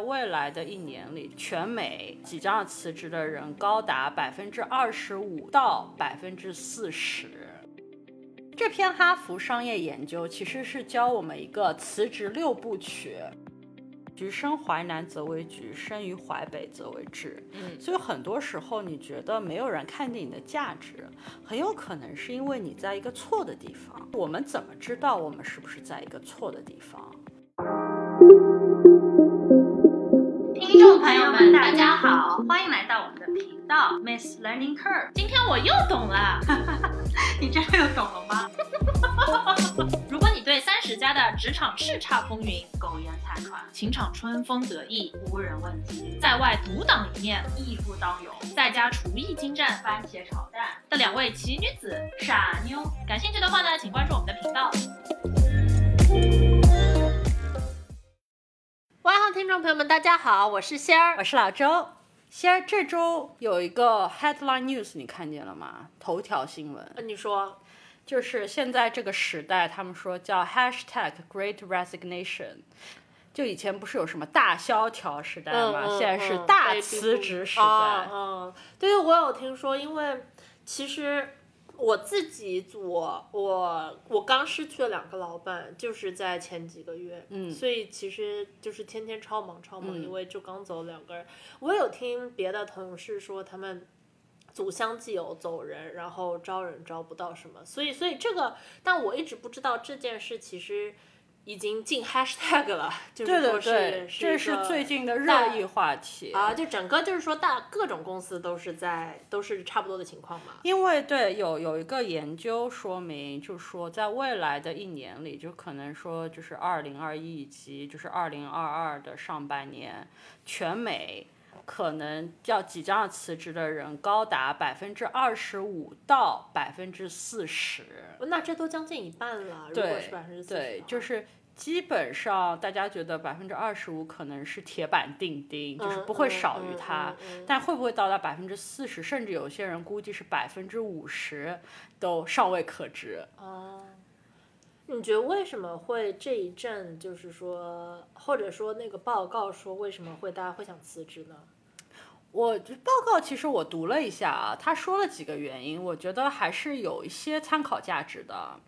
未来的一年里，全美即将辞职的人高达百分之二十五到百分之四十。这篇哈佛商业研究其实是教我们一个辞职六部曲：橘生淮南则为橘，生于淮北则为枳。嗯，所以很多时候你觉得没有人看见你的价值，很有可能是因为你在一个错的地方。我们怎么知道我们是不是在一个错的地方？听众朋友们，大家好，欢迎来到我们的频道 Miss Learning Curve。今天我又懂了，你真的又懂了吗？如果你对三十加的职场叱咤风云、苟延残喘、情场春风得意、无人问津，在外独当一面、义不当勇，在家厨艺精湛、番茄炒蛋的两位奇女子傻妞，感兴趣的话呢，请关注我们的频道。哇哈，听众朋友们，大家好，我是仙儿我。是老周。仙儿，这周有一个 headline news，你看见了吗？头条新闻呃你说，就是现在这个时代，他们说叫 hashtag Great Resignation。就以前不是有什么大萧条时代吗？嗯嗯现在是嗯大辞职时啊代。嗯，对，我有听说，因为其实我自己组我我刚失去了两个老板，就是在前几个月，嗯所以其实就是天天超忙超忙，嗯因为就刚走两个人。我有听别的同事说他们。组相继有走人，然后招人招不到什么，所以所以这个，但我一直不知道这件事其实已经进 hashtag 了，就是对说对对，是这是最近的大热议话题啊，就整个就是说大各种公司都是在都是差不多的情况嘛。因为对有有一个研究说明，就是说在未来的一年里，就可能说就是二零二一以及就是二零二二的上半年，全美可能要即将要辞职的人高达百分之二十五到百分之四十。那这都将近一半了，如果对是百分之四对，就是基本上大家觉得百分之二十五可能是铁板钉钉，就是不会少于它。嗯但会不会到达百分之四十，甚至有些人估计是百分之五十，都尚未可知。哦，你觉得为什么会这一阵就是说，或者说那个报告说为什么会大家会想辞职呢？我报告其实我读了一下啊，他说了几个原因，我觉得还是有一些参考价值的。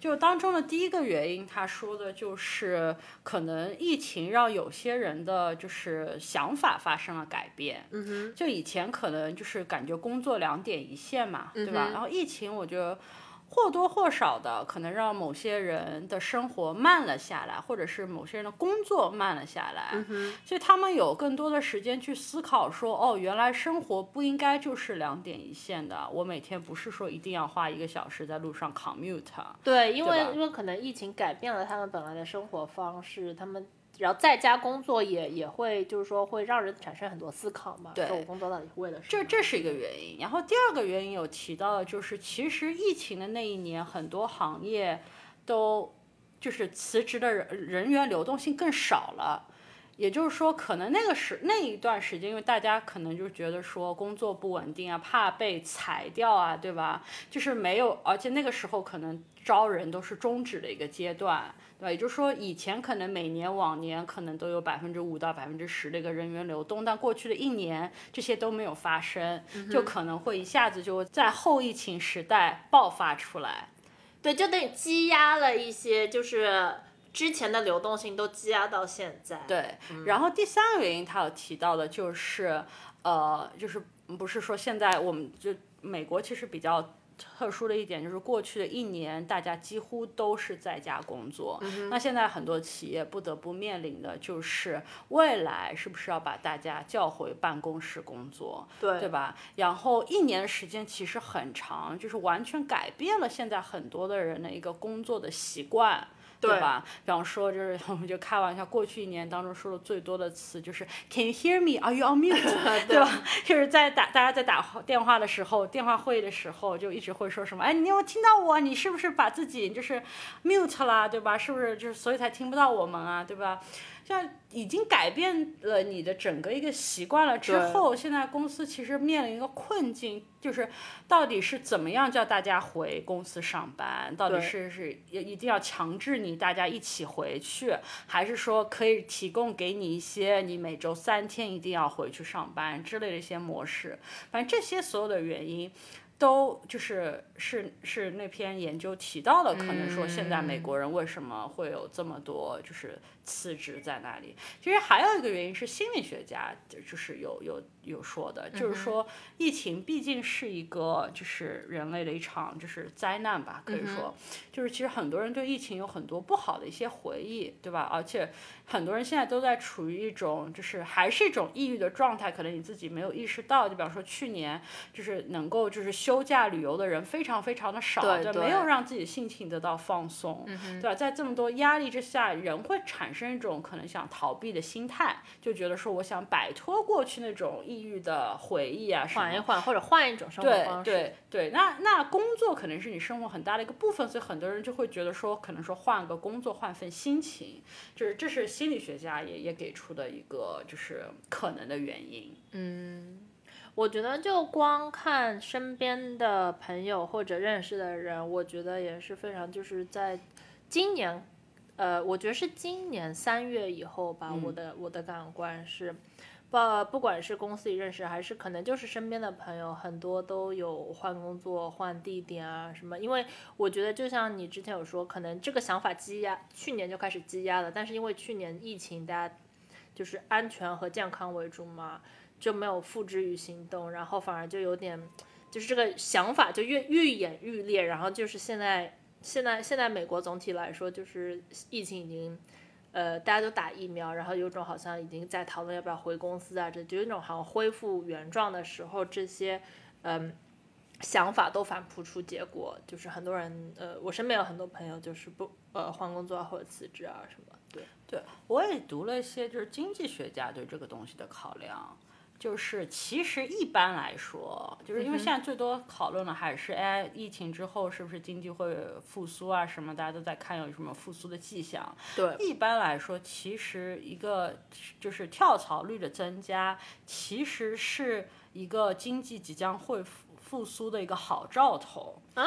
就当中的第一个原因，他说的就是可能疫情让有些人的就是想法发生了改变。嗯哼，就以前可能就是感觉工作两点一线嘛，对吧？嗯然后疫情，我觉得或多或少的可能让某些人的生活慢了下来，或者是某些人的工作慢了下来，嗯，所以他们有更多的时间去思考说，哦，原来生活不应该就是两点一线的，我每天不是说一定要花一个小时在路上 commute。对，因为因为可能疫情改变了他们本来的生活方式，他们。然后在家工作也也会，就是说会让人产生很多思考嘛。对我工作到底是为了什么？这这是一个原因，然后第二个原因有提到的就是，其实疫情的那一年，很多行业都就是辞职的人人员流动性更少了。也就是说，可能那个时那一段时间，因为大家可能就觉得说工作不稳定啊，怕被裁掉啊，对吧？就是没有，而且那个时候可能招人都是终止的一个阶段，对吧？也就是说，以前可能每年往年可能都有百分之五到百分之十的一个人员流动，但过去的一年这些都没有发生，就可能会一下子就在后疫情时代爆发出来。对，就等于积压了一些，就是之前的流动性都积压到现在。对，然后第三个原因，他有提到的就是，呃，就是不是说现在我们就美国其实比较特殊的一点，就是过去的一年大家几乎都是在家工作，那现在很多企业不得不面临的就是未来是不是要把大家叫回办公室工作，对对吧？然后一年时间其实很长，就是完全改变了现在很多的人的一个工作的习惯。对对吧？比方说，就是 我们就开玩笑，过去一年当中说的最多的词就是 “Can you hear me? Are you on mute？” 对吧？就是在打大家在打电话的时候，电话会议的时候，就一直会说什么：“哎，你有没有听到我？你是不是把自己就是 mute 啦？对吧？是不是就是所以才听不到我们啊？对吧？”像已经改变了你的整个一个习惯了之后，现在公司其实面临一个困境，就是到底是怎么样叫大家回公司上班？到底是是一一定要强制你大家一起回去，还是说可以提供给你一些你每周三天一定要回去上班之类的一些模式？反正这些所有的原因。都就是是是那篇研究提到了，可能说现在美国人为什么会有这么多就是辞职在那里。其实还有一个原因是心理学家就是有有有说的，就是说疫情毕竟是一个就是人类的一场就是灾难吧，可以说就是其实很多人对疫情有很多不好的一些回忆，对吧？而且很多人现在都在处于一种就是还是一种抑郁的状态，可能你自己没有意识到。就比方说去年就是能够就是。休假旅游的人非常非常的少，对，没有让自己心情得到放松，对吧？在这么多压力之下，人会产生一种可能想逃避的心态，就觉得说我想摆脱过去那种抑郁的回忆啊，缓一缓或者换一种生活方式。对对对，那那工作可能是你生活很大的一个部分，所以很多人就会觉得说，可能说换个工作换份心情，就是这是心理学家也也给出的一个就是可能的原因。嗯。我觉得就光看身边的朋友或者认识的人，我觉得也是非常就是在今年，呃，我觉得是今年三月以后吧，我的我的感官是，不不管是公司里认识，还是可能就是身边的朋友，很多都有换工作、换地点啊什么。因为我觉得就像你之前有说，可能这个想法积压，去年就开始积压了，但是因为去年疫情，大家就是安全和健康为主嘛。就没有付之于行动，然后反而就有点，就是这个想法就越愈演愈烈，然后就是现在现在现在美国总体来说就是疫情已经，呃大家都打疫苗，然后有种好像已经在讨论要不要回公司啊，这就有种好像恢复原状的时候，这些嗯想法都反扑出结果，就是很多人呃我身边有很多朋友就是不呃换工作或者辞职啊什么，对对，我也读了一些就是经济学家对这个东西的考量。就是其实一般来说，就是因为现在最多讨论的还是哎，疫情之后是不是经济会复苏啊？什么大家都在看有什么复苏的迹象。对，一般来说，其实一个就是跳槽率的增加，其实是一个经济即将会复复苏的一个好兆头啊，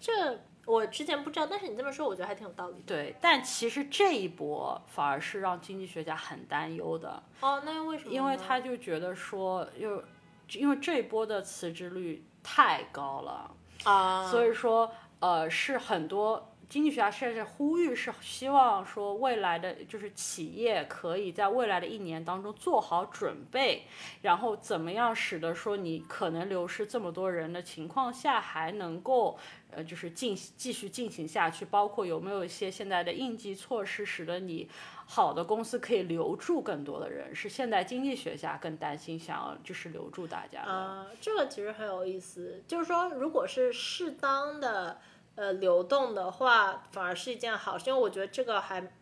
这。我之前不知道，但是你这么说，我觉得还挺有道理。对，但其实这一波反而是让经济学家很担忧的。哦，那又为什么？因为他就觉得说，又因为这一波的辞职率太高了啊，所以说呃是很多。经济学家甚至呼吁是希望说未来的就是企业可以在未来的一年当中做好准备，然后怎么样使得说你可能流失这么多人的情况下还能够呃就是进继续进行下去，包括有没有一些现在的应急措施，使得你好的公司可以留住更多的人，是现在经济学家更担心想要就是留住大家啊，这个其实很有意思，就是说如果是适当的。呃，流动的话反而是一件好事，因为我觉得这个还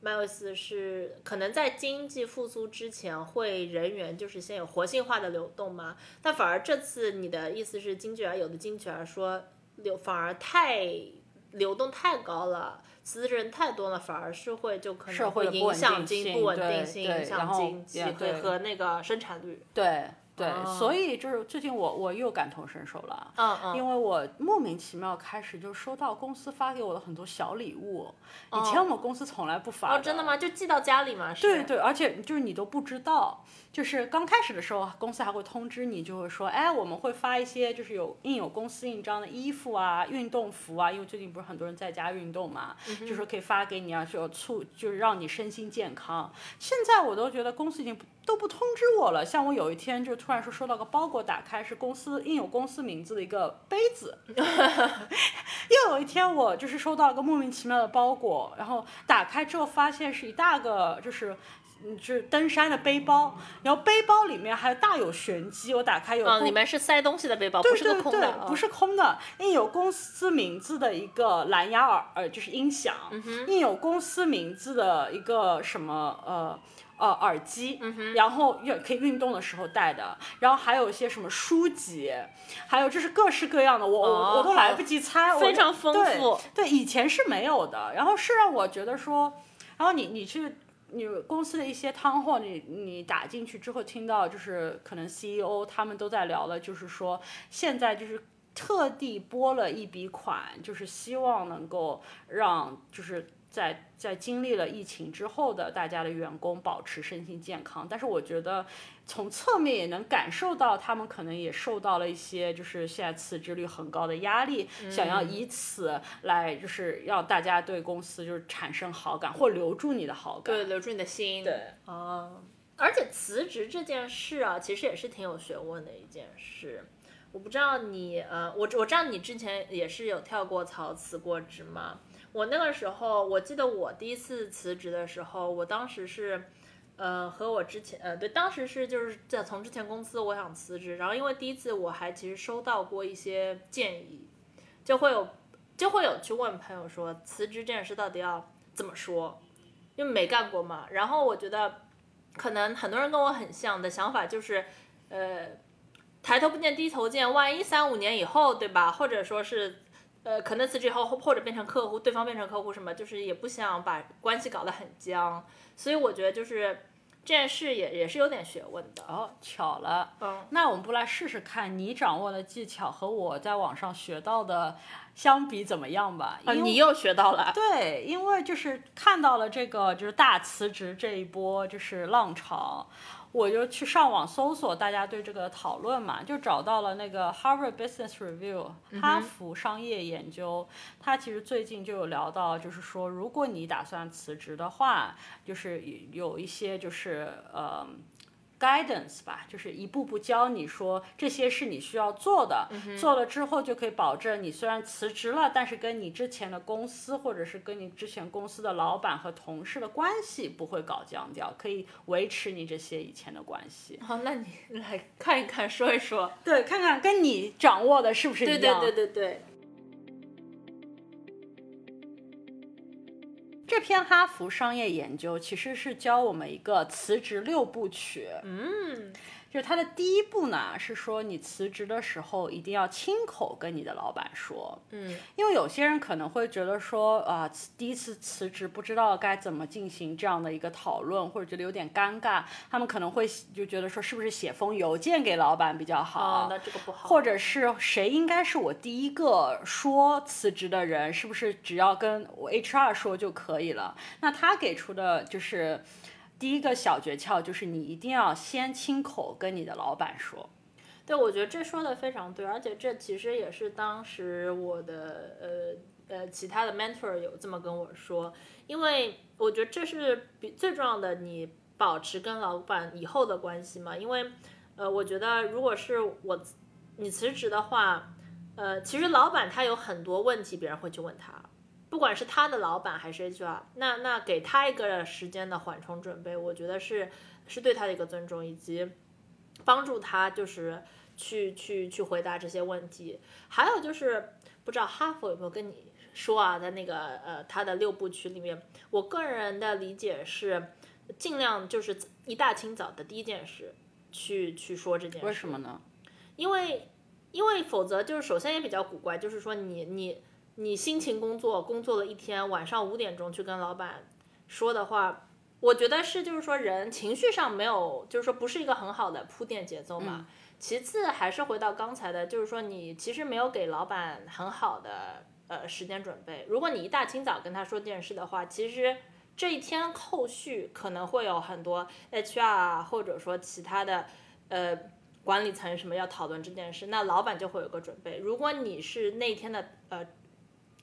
蛮有意思，是可能在经济复苏之前会人员就是先有活性化的流动嘛，但反而这次你的意思是经济员有的经济员说流反而太流动太高了，辞职人太多了，反而是会就可能会影响经不稳定性，影响经济和那个生产率。对。对，所以就是最近我我又感同身受了，嗯嗯，因为我莫名其妙开始就收到公司发给我的很多小礼物，以前我们公司从来不发哦，真的吗？就寄到家里吗？对对，而且就是你都不知道，就是刚开始的时候，公司还会通知你，就会说，哎，我们会发一些就是有印有公司印章的衣服啊、运动服啊，因为最近不是很多人在家运动嘛，就说可以发给你啊，就促就是让你身心健康。现在我都觉得公司已经不。都不通知我了，像我有一天就突然说收到个包裹，打开是公司印有公司名字的一个杯子。又有一天我就是收到一个莫名其妙的包裹，然后打开之后发现是一大个就是嗯就是登山的背包，然后背包里面还大有玄机，我打开有里面是塞东西的背包，不是空的，不是空的，印有公司名字的一个蓝牙耳呃就是音响，印有公司名字的一个什么呃。呃，耳机，然后运可以运动的时候戴的，然后还有一些什么书籍，还有就是各式各样的，我我我都来不及猜，非常丰富。对，以前是没有的，然后是让我觉得说，然后你你去你公司的一些汤货，你你打进去之后，听到就是可能 CEO 他们都在聊了，就是说现在就是特地拨了一笔款，就是希望能够让就是在在经历了疫情之后的大家的员工保持身心健康。但是我觉得从侧面也能感受到，他们可能也受到了一些就是现在辞职率很高的压力，想要以此来就是要大家对公司就是产生好感或留住你的好感。对，留住你的心。对，哦，而且辞职这件事啊，其实也是挺有学问的一件事。我不知道你，呃，我我知道你之前也是有跳过槽辞过职嘛。我那个时候，我记得我第一次辞职的时候，我当时是，呃，和我之前，呃，对，当时是就是在从之前公司我想辞职，然后因为第一次我还其实收到过一些建议，就会有就会有去问朋友说辞职这件事到底要怎么说，因为没干过嘛。然后我觉得可能很多人跟我很像的想法就是，呃。抬头不见低头见，万一三五年以后，对吧？或者说是，呃，可能辞职以后，或者变成客户，对方变成客户什么，就是也不想把关系搞得很僵。所以我觉得就是这件事也也是有点学问的。哦，巧了，嗯，那我们不来试试看，你掌握的技巧和我在网上学到的相比怎么样吧？啊，你又学到了。对，因为就是看到了这个就是大辞职这一波就是浪潮，我就去上网搜索大家对这个讨论嘛，就找到了那个 Harvard Business Review 哈佛商业研究，它其实最近就有聊到，就是说如果你打算辞职的话，就是有一些就是呃。Guidance 吧，就是一步步教你说这些是你需要做的，做了之后就可以保证你虽然辞职了，但是跟你之前的公司或者是跟你之前公司的老板和同事的关系不会搞僵掉，可以维持你这些以前的关系。好，那你来看一看，说一说。对，看看跟你掌握的是不是一对样。对对对对。这篇哈佛商业研究其实是教我们一个辞职六部曲。嗯，就是它的第一步呢，是说你辞职的时候一定要亲口跟你的老板说。嗯，因为有些人可能会觉得说，啊、辞第一次辞职不知道该怎么进行这样的一个讨论，或者觉得有点尴尬，他们可能会就觉得说，是不是写封邮件给老板比较好？哦，那这个不好。或者是谁应该是我第一个说辞职的人？是不是只要跟我 HR 说就可以了？那他给出的就是第一个小诀窍，就是你一定要先亲口跟你的老板说。对，我觉得这说的非常对，而且这其实也是当时我的呃呃其他的 mentor 有这么跟我说，因为我觉得这是比最重要的，你保持跟老板以后的关系嘛。因为呃，我觉得如果是我你辞职的话，呃，其实老板他有很多问题，别人会去问他。不管是他的老板还是 HR，那那给他一个时间的缓冲准备，我觉得是是对他的一个尊重，以及帮助他就是去去去回答这些问题。还有就是不知道哈佛有没有跟你说啊，在那个呃他的六部曲里面，我个人的理解是尽量就是一大清早的第一件事去去说这件事。为什么呢？因为因为否则就是首先也比较古怪，就是说你你你辛勤工作，工作了一天，晚上五点钟去跟老板说的话，我觉得是就是说人情绪上没有，就是说不是一个很好的铺垫节奏嘛。其次还是回到刚才的，就是说你其实没有给老板很好的呃时间准备。如果你一大清早跟他说这件事的话，其实这一天后续可能会有很多 HR 啊，或者说其他的呃管理层什么要讨论这件事，那老板就会有个准备。如果你是那天的呃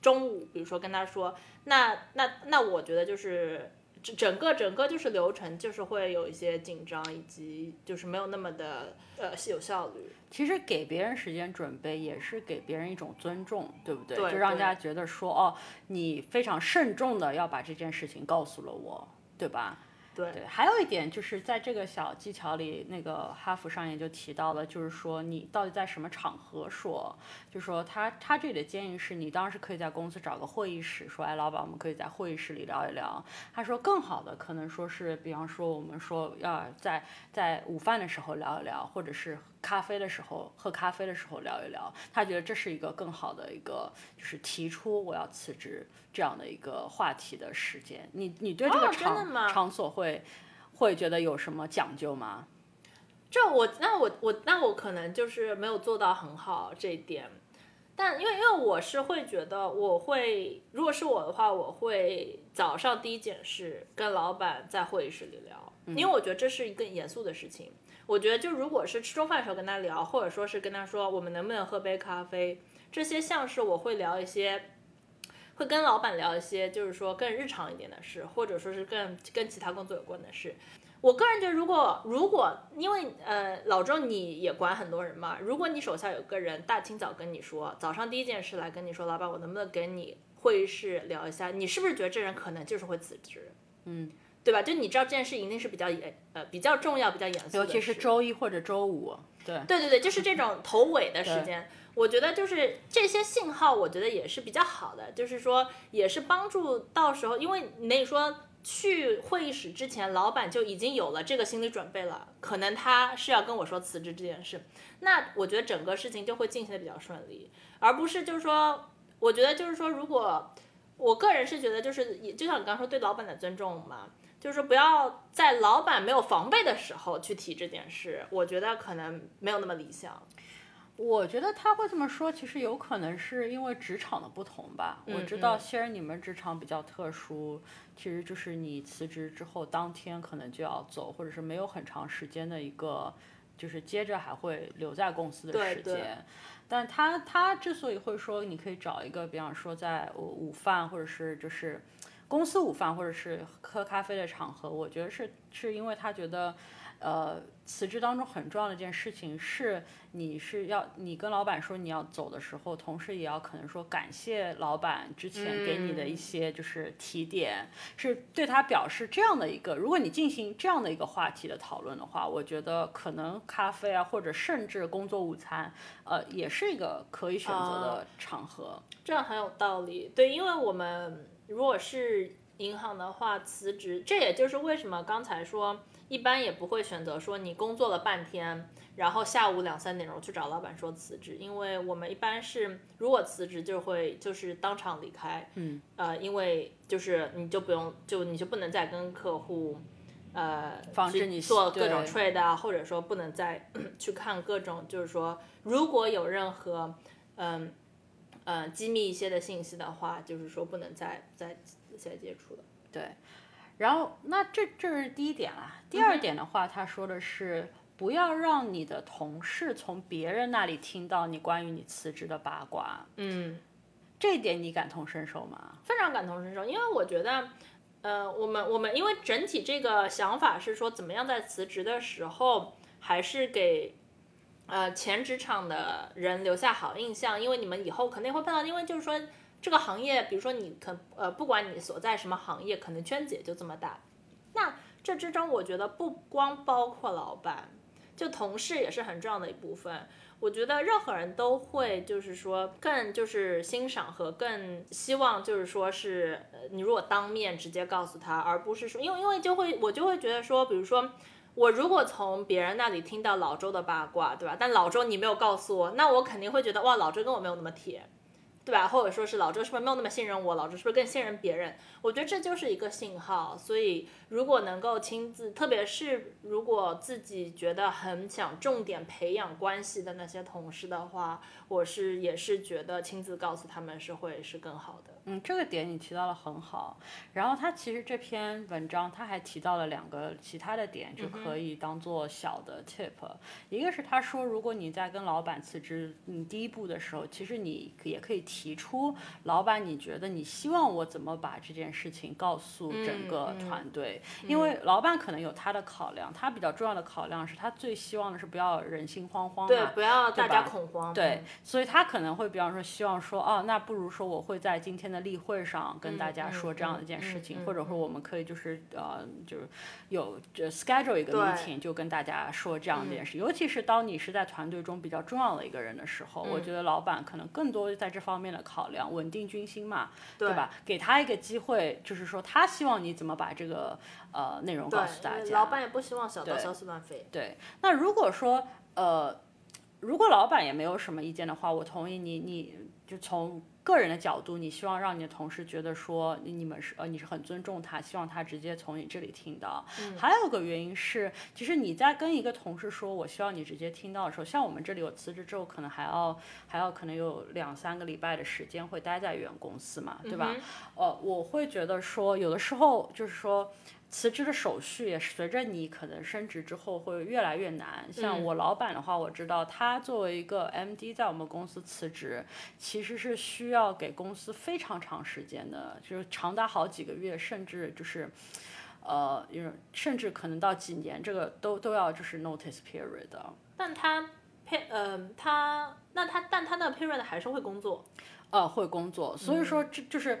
中午，比如说跟他说，那那那我觉得就是整整个整个就是流程就是会有一些紧张，以及就是没有那么的呃有效率。其实给别人时间准备，也是给别人一种尊重，对不对？对就让大家觉得说，哦，你非常慎重的要把这件事情告诉了我，对吧？对，还有一点就是在这个小技巧里，那个哈佛上也就提到了，就是说你到底在什么场合说，就说他他这里的建议是你当时可以在公司找个会议室，说，哎，老板，我们可以在会议室里聊一聊。他说更好的可能说是，比方说我们说要在在午饭的时候聊一聊，或者是咖啡的时候喝咖啡的时候聊一聊，他觉得这是一个更好的一个就是提出我要辞职这样的一个话题的时间。你你对这个场、吗场所会会觉得有什么讲究吗？这我那我我那我可能就是没有做到很好这一点，但因为因为我是会觉得我会，如果是我的话，我会早上第一件事跟老板在会议室里聊，因为我觉得这是一个严肃的事情。我觉得就如果是吃中饭的时候跟他聊，或者说是跟他说我们能不能喝杯咖啡，这些像是我会聊一些。会跟老板聊一些，就是说更日常一点的事，或者说是更跟其他工作有关的事。我个人觉得，如果如果因为呃老周你也管很多人嘛，如果你手下有个人大清早跟你说，早上第一件事来跟你说，老板我能不能跟你会议室聊一下？你是不是觉得这人可能就是会辞职？嗯，对吧？就你知道这件事一定是比较严呃比较重要、比较严肃的，尤其是周一或者周五，对对对对，就是这种头尾的时间，我觉得就是这些信号，我觉得也是比较好的，就是说也是帮助到时候，因为你说去会议室之前，老板就已经有了这个心理准备了，可能他是要跟我说辞职这件事，那我觉得整个事情就会进行的比较顺利，而不是就是说，我觉得就是说，如果我个人是觉得就是也就像你刚刚说对老板的尊重嘛。就是不要在老板没有防备的时候去提这件事，我觉得可能没有那么理想。我觉得他会这么说，其实有可能是因为职场的不同吧。我知道，嗯虽然你们职场比较特殊，其实就是你辞职之后当天可能就要走，或者是没有很长时间的一个，就是接着还会留在公司的时间。但他他之所以会说你可以找一个，比方说在午午饭或者是就是公司午饭或者是喝咖啡的场合，我觉得是是因为他觉得。呃，辞职当中很重要的一件事情是，你是要你跟老板说你要走的时候，同时也要可能说感谢老板之前给你的一些就是提点，是对他表示这样的一个。如果你进行这样的一个话题的讨论的话，我觉得可能咖啡啊，或者甚至工作午餐，呃，也是一个可以选择的场合。这样很有道理。对，因为我们如果是银行的话，辞职，这也就是为什么刚才说。一般也不会选择说你工作了半天，然后下午两三点钟去找老板说辞职，因为我们一般是如果辞职就会就是当场离开，嗯，呃，因为就是你就不用就你就不能再跟客户，呃，防止你做各种 trade 啊，或者说不能再 去看各种就是说如果有任何嗯呃机密一些的信息的话，就是说不能再再再接触了。对，然后那这这是第一点啦。第二点的话，他说的是不要让你的同事从别人那里听到你关于你辞职的八卦。嗯，这一点你感同身受吗？非常感同身受，因为我觉得，呃，我们我们因为整体这个想法是说，怎么样在辞职的时候还是给。呃，前职场的人留下好印象，因为你们以后肯定会碰到，因为就是说这个行业，比如说你可呃，不管你所在什么行业，可能圈子也就这么大。那这之中，我觉得不光包括老板，就同事也是很重要的一部分。我觉得任何人都会，就是说更就是欣赏和更希望，就是说是，你如果当面直接告诉他，而不是说，因为因为就会我就会觉得说，比如说。我如果从别人那里听到老周的八卦，对吧？但老周你没有告诉我，那我肯定会觉得哇，老周跟我没有那么铁，对吧？或者说是老周是不是没有那么信任我？老周是不是更信任别人？我觉得这就是一个信号。所以如果能够亲自，特别是如果自己觉得很想重点培养关系的那些同事的话，我是也是觉得亲自告诉他们是会是更好的。嗯，这个点你提到了很好。然后他其实这篇文章他还提到了两个其他的点，就可以当做小的 tip。一个是他说，如果你在跟老板辞职，你第一步的时候，其实你也可以提出，老板你觉得你希望我怎么把这件事情告诉整个团队？因为老板可能有他的考量，他比较重要的考量是他最希望的是不要人心惶惶对嘛，不要大家恐慌。对，所以他可能会比方说希望说，哦，那不如说我会在今天的例会上跟大家说这样的一件事情，或者说我们可以就是呃，就是有就 schedule 一个 meeting，就跟大家说这样的一件事。尤其是当你是在团队中比较重要的一个人的时候，我觉得老板可能更多在这方面的考量，稳定军心嘛，对吧？给他一个机会，就是说他希望你怎么把这个呃内容告诉大家。老板也不希望小道消息乱飞。对，那如果说呃，如果老板也没有什么意见的话，我同意你，你就从个人的角度，你希望让你的同事觉得说你们是呃你是很尊重他，希望他直接从你这里听到。还有个原因是，其实你在跟一个同事说我希望你直接听到的时候，像我们这里有辞职之后，可能还要还要可能有两三个礼拜的时间会待在原公司嘛，对吧？呃，我会觉得说有的时候就是说。辞职的手续也随着你可能升职之后会越来越难。像我老板的话，我知道他作为一个 MD 在我们公司辞职，其实是需要给公司非常长时间的，就是长达好几个月，甚至就是，呃，甚至可能到几年，这个都都要就是 notice period 的。但他配呃他那他但他那 period 还是会工作。呃，会工作，所以说这就是。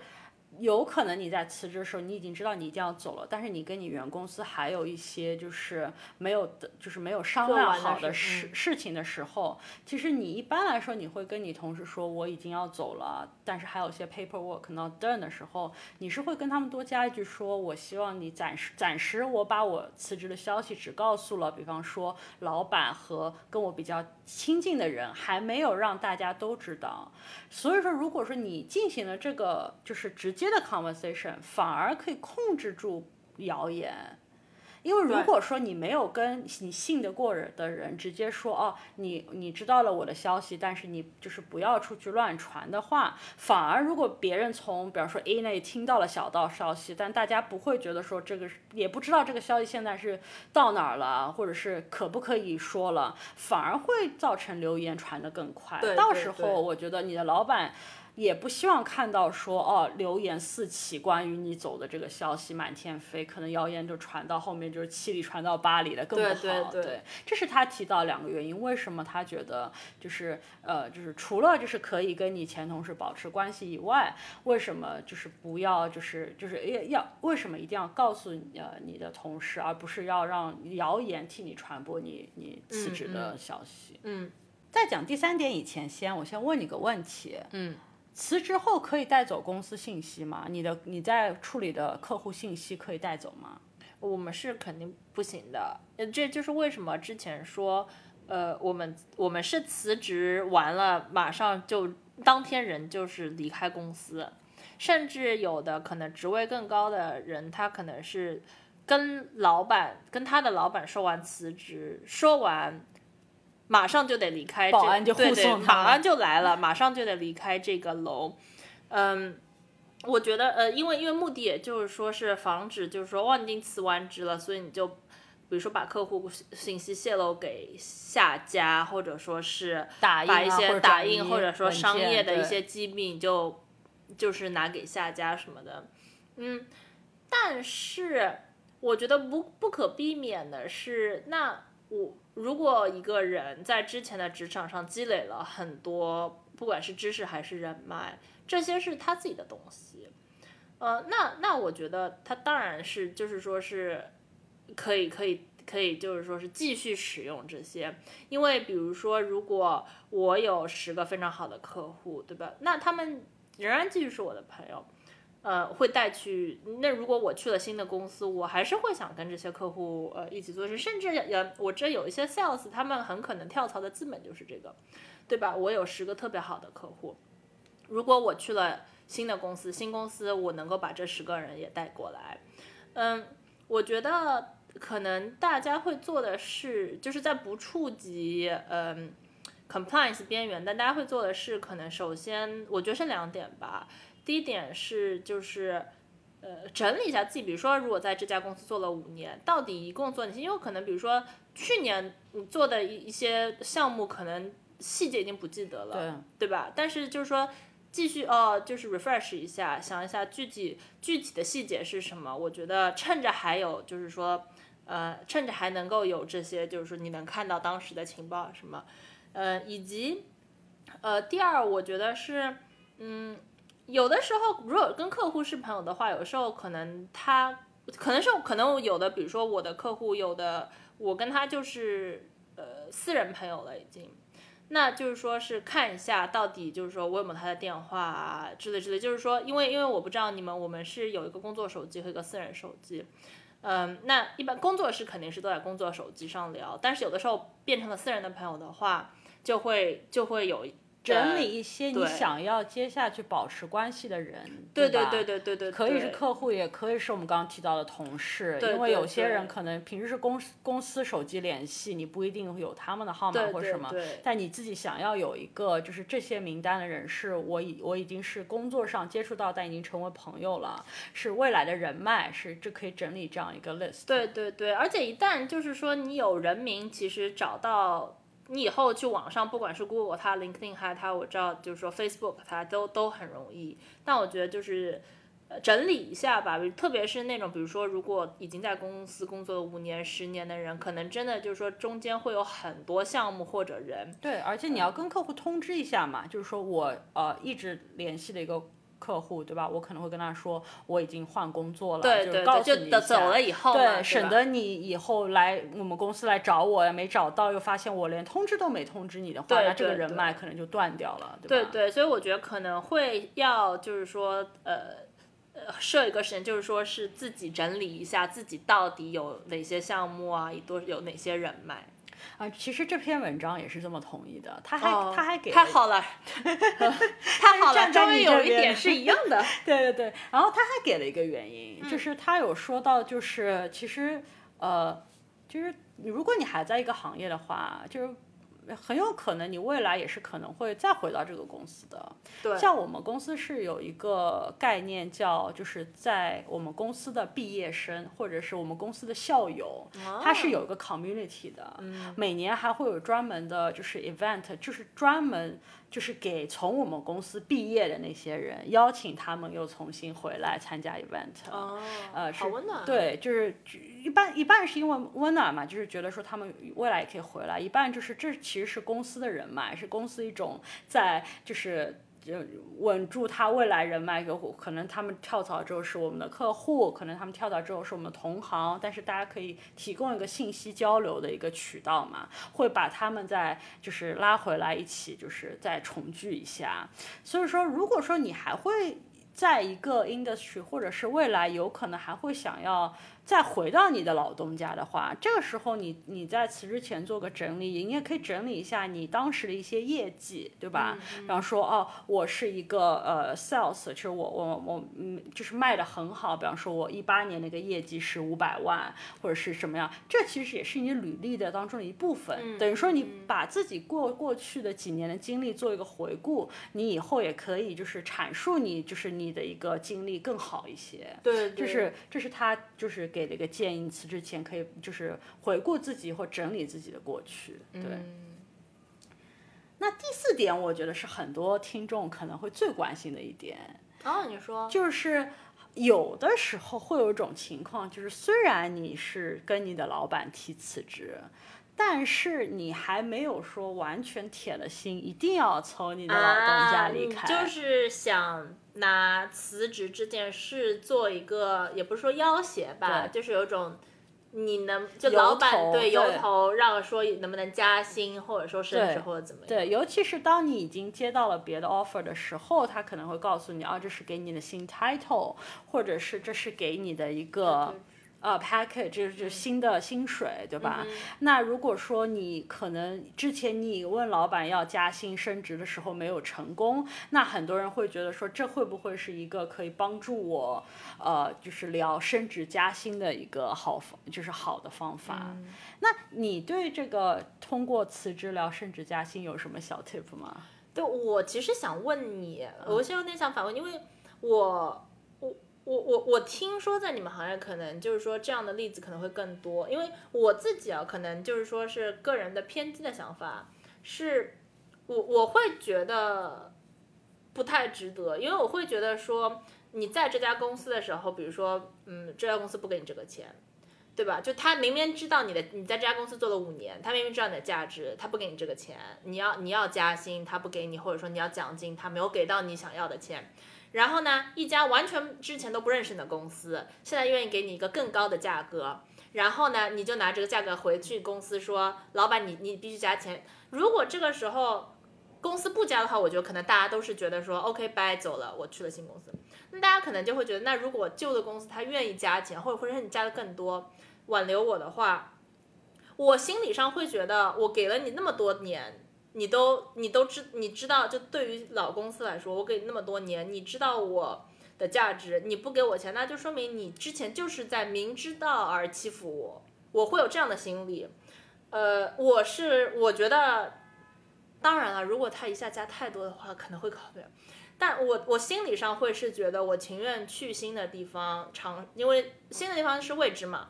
有可能你在辞职的时候，你已经知道你一定要走了，但是你跟你原公司还有一些就是没有的，就是没有商量好的事事情的时候，其实你一般来说你会跟你同事说我已经要走了，但是还有些 paperwork not done 的时候，你是会跟他们多加一句说，我希望你暂时暂时我把我辞职的消息只告诉了，比方说老板和跟我比较亲近的人，还没有让大家都知道。所以说，如果说你进行了这个就是直接的 conversation，反而可以控制住谣言。因为如果说你没有跟你信得过人的人直接说哦，你你知道了我的消息，但是你就是不要出去乱传的话，反而如果别人从比方说 A 那听到了小道消息，但大家不会觉得说这个也不知道这个消息现在是到哪儿了，或者是可不可以说了，反而会造成流言传得更快。到时候我觉得你的老板。也不希望看到说哦，流言四起，关于你走的这个消息满天飞，可能谣言就传到后面就是七里传到八里的更不好。对对对，这是他提到两个原因，为什么他觉得就是呃就是除了就是可以跟你前同事保持关系以外，为什么就是不要就是就是要要为什么一定要告诉呃你的同事，而不是要让谣言替你传播你你辞职的消息？嗯，在讲第三点以前，先我先问你个问题。嗯。辞职后可以带走公司信息吗？你的你在处理的客户信息可以带走吗？我们是肯定不行的。这就是为什么之前说，呃，我们我们是辞职完了马上就当天人就是离开公司，甚至有的可能职位更高的人，他可能是跟老板跟他的老板说完辞职，说完。马上就得离开，保安就护送他，保安就来了，马上就得离开这个楼。嗯，我觉得，呃，因为因为目的也就是说是防止，就是说，哇，你已经辞完职了，所以你就，比如说把客户信息泄露给下家，或者说是打把一些打印或者说商业的一些机密就就是拿给下家什么的。嗯，但是我觉得不不可避免的是，那我。如果一个人在之前的职场上积累了很多，不管是知识还是人脉，这些是他自己的东西，呃，那那我觉得他当然是就是说是可以可以可以就是说是继续使用这些，因为比如说如果我有十个非常好的客户，对吧？那他们仍然继续是我的朋友。呃，会带去。那如果我去了新的公司，我还是会想跟这些客户呃一起做事。甚至也，我这有一些 sales，他们很可能跳槽的资本就是这个，对吧？我有十个特别好的客户，如果我去了新的公司，新公司我能够把这十个人也带过来。嗯，我觉得可能大家会做的是，就是在不触及嗯 compliance 边缘，但大家会做的是，可能首先我觉得是两点吧。第一点是就是，呃，整理一下自己，比如说，如果在这家公司做了五年，到底一共做哪些？因为可能，比如说去年你做的一一些项目，可能细节已经不记得了，对对吧？但是就是说，继续哦，就是 refresh 一下，想一下具体具体的细节是什么。我觉得趁着还有，就是说，呃，趁着还能够有这些，就是说你能看到当时的情报什么，呃，以及，呃，第二，我觉得是，嗯。有的时候，如果跟客户是朋友的话，有时候可能他可能是可能有的，比如说我的客户有的，我跟他就是呃私人朋友了已经，那就是说是看一下到底就是说我有没有他的电话之类之类，就是说因为因为我不知道你们我们是有一个工作手机和一个私人手机，嗯，那一般工作室肯定是都在工作手机上聊，但是有的时候变成了私人的朋友的话，就会就会有整理一些你想要接下去保持关系的人，对吧对对对对对，可以是客户，也可以是我们刚刚提到的同事，因为有些人可能平时是公司公司手机联系，你不一定有他们的号码或什么，对但你自己想要有一个就是这些名单的人是我已我已经是工作上接触到，但已经成为朋友了，是未来的人脉，是这可以整理这样一个 list。对对对，而且一旦就是说你有人名，其实找到你以后去网上，不管是 Google 它、LinkedIn 还它，我知道就是说 Facebook 它都都很容易。但我觉得就是。呃，整理一下吧，特别是那种，比如说，如果已经在公司工作了五年、十年的人，可能真的就是说中间会有很多项目或者人，对，而且你要跟客户通知一下嘛，就是说我呃一直联系的一个客户，对吧？我可能会跟他说我已经换工作了，对对对，就是告诉你一下走了以后，对，省得你以后来我们公司来找我呀，没找到，又发现我连通知都没通知你的话，对那这个人脉可能就断掉了，对吧？对对，所以我觉得可能会要就是说，呃。呃，设一个时间，就是说是自己整理一下自己到底有哪些项目啊，多有哪些人脉。啊，其实这篇文章也是这么同意的，他还、哦他还给了太好了，太好了，终于有一点是一样的。对对对，然后他还给了一个原因，嗯就是他有说到，就是其实呃，就是如果你还在一个行业的话，就是很有可能你未来也是可能会再回到这个公司的。对，像我们公司是有一个概念叫，就是在我们公司的毕业生或者是我们公司的校友，他是有一个 community 的，每年还会有专门的，就是 event，就是专门就是给从我们公司毕业的那些人，邀请他们又重新回来参加 event。哦，呃，是好温暖。，对，就是一半一半是因为温暖嘛，就是觉得说他们未来也可以回来；一半就是这其实是公司的人脉，是公司一种在就是。就稳住他未来人脉，有可能他们跳槽之后是我们的客户，可能他们跳槽之后是我们的同行，但是大家可以提供一个信息交流的一个渠道嘛，会把他们再就是拉回来一起，就是再重聚一下。所以说，如果说你还会在一个 industry，或者是未来有可能还会想要再回到你的老东家的话，这个时候你你在辞职前做个整理，你也可以整理一下你当时的一些业绩，对吧？然后说哦，我是一个呃 sales，就是我我我嗯，就是卖的很好，比方说我一八年那个业绩是五百万，或者是什么样，这其实也是你履历的当中的一部分，等于说你把自己过过去的几年的经历做一个回顾，你以后也可以就是阐述你就是你的一个经历更好一些。对，对就是这是他就是给了一个建议，你辞职前可以就是回顾自己或整理自己的过去。对，嗯那第四点，我觉得是很多听众可能会最关心的一点，哦，你说，就是有的时候会有一种情况，就是虽然你是跟你的老板提辞职。但是你还没有说完全铁了心，一定要从你的老东家离开。啊、就是想拿辞职这件事做一个，也不是说要挟吧，就是有种你能就老板对由头让说能不能加薪，或者说升职或者怎么样。对，尤其是当你已经接到了别的 offer 的时候，他可能会告诉你啊，这是给你的新 title，或者是这是给你的一个。呃，package 就是新的薪水，对吧？嗯、那如果说你可能之前你问老板要加薪升职的时候没有成功，那很多人会觉得说这会不会是一个可以帮助我呃，就是聊升职加薪的一个好方，就是好的方法？嗯、那你对这个通过辞职聊升职加薪有什么小 tip 吗？对我其实想问你，我是有点想反问，因为我。我我我听说在你们行业可能就是说这样的例子可能会更多，因为我自己啊，可能就是说是个人的偏激的想法，是我我会觉得不太值得，因为我会觉得说你在这家公司的时候，比如说嗯，这家公司不给你这个钱，对吧？就他明明知道你的你在这家公司做了五年，他明明知道你的价值，他不给你这个钱，你要你要加薪，他不给你，或者说你要奖金，他没有给到你想要的钱。然后呢，一家完全之前都不认识你的公司，现在愿意给你一个更高的价格，然后呢，你就拿这个价格回去公司说，老板你你必须加钱。如果这个时候公司不加的话，我觉得可能大家都是觉得说，OK，拜走了，我去了新公司。那大家可能就会觉得，那如果旧的公司他愿意加钱，或者或者你加的更多，挽留我的话，我心理上会觉得，我给了你那么多年，你都你都知你知道，就对于老公司来说，我给你那么多年，你知道我的价值，你不给我钱，那就说明你之前就是在明知道而欺负我，我会有这样的心理。呃，我是我觉得，当然了，如果他一下加太多的话，可能会考虑。但我我心理上会是觉得，我情愿去新的地方尝，因为新的地方是未知嘛。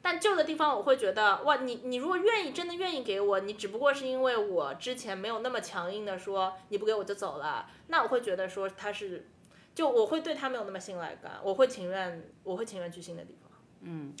但旧的地方，我会觉得，哇，你你如果愿意，真的愿意给我，你只不过是因为我之前没有那么强硬的说你不给我就走了，那我会觉得说他是，就我会对他没有那么信赖感，我会情愿我会情愿去新的地方。嗯。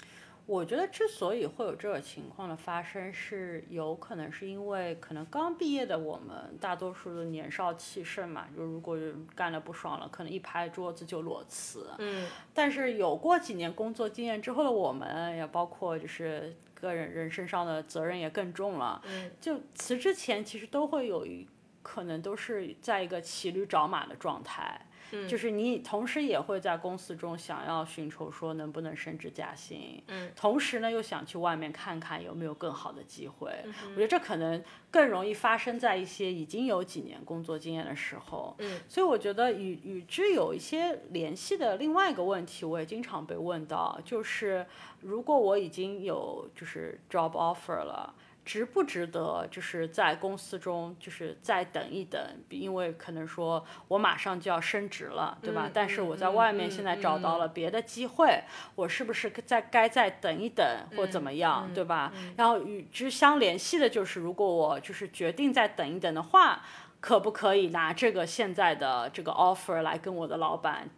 我觉得之所以会有这种情况的发生，是有可能是因为可能刚毕业的我们大多数的年少气盛嘛，就如果干的不爽了，可能一拍桌子就裸辞。嗯。但是有过几年工作经验之后的我们，也包括就是个人人身上的责任也更重了。嗯。就辞之前，其实都会有一可能都是在一个骑驴找马的状态。就是你同时也会在公司中想要寻求说能不能升职加薪，嗯，同时呢又想去外面看看有没有更好的机会。我觉得这可能更容易发生在一些已经有几年工作经验的时候。嗯，所以我觉得与与之有一些联系的另外一个问题，我也经常被问到，就是如果我已经有就是 job offer 了。值不值得，就是在公司中，就是再等一等，因为可能说我马上就要升职了，对吧？但是我在外面现在找到了别的机会，我是不是再该再等一等，或怎么样，对吧？然后与之相联系的就是，如果我就是决定再等一等的话，可不可以拿这个现在的这个 offer 来跟我的老板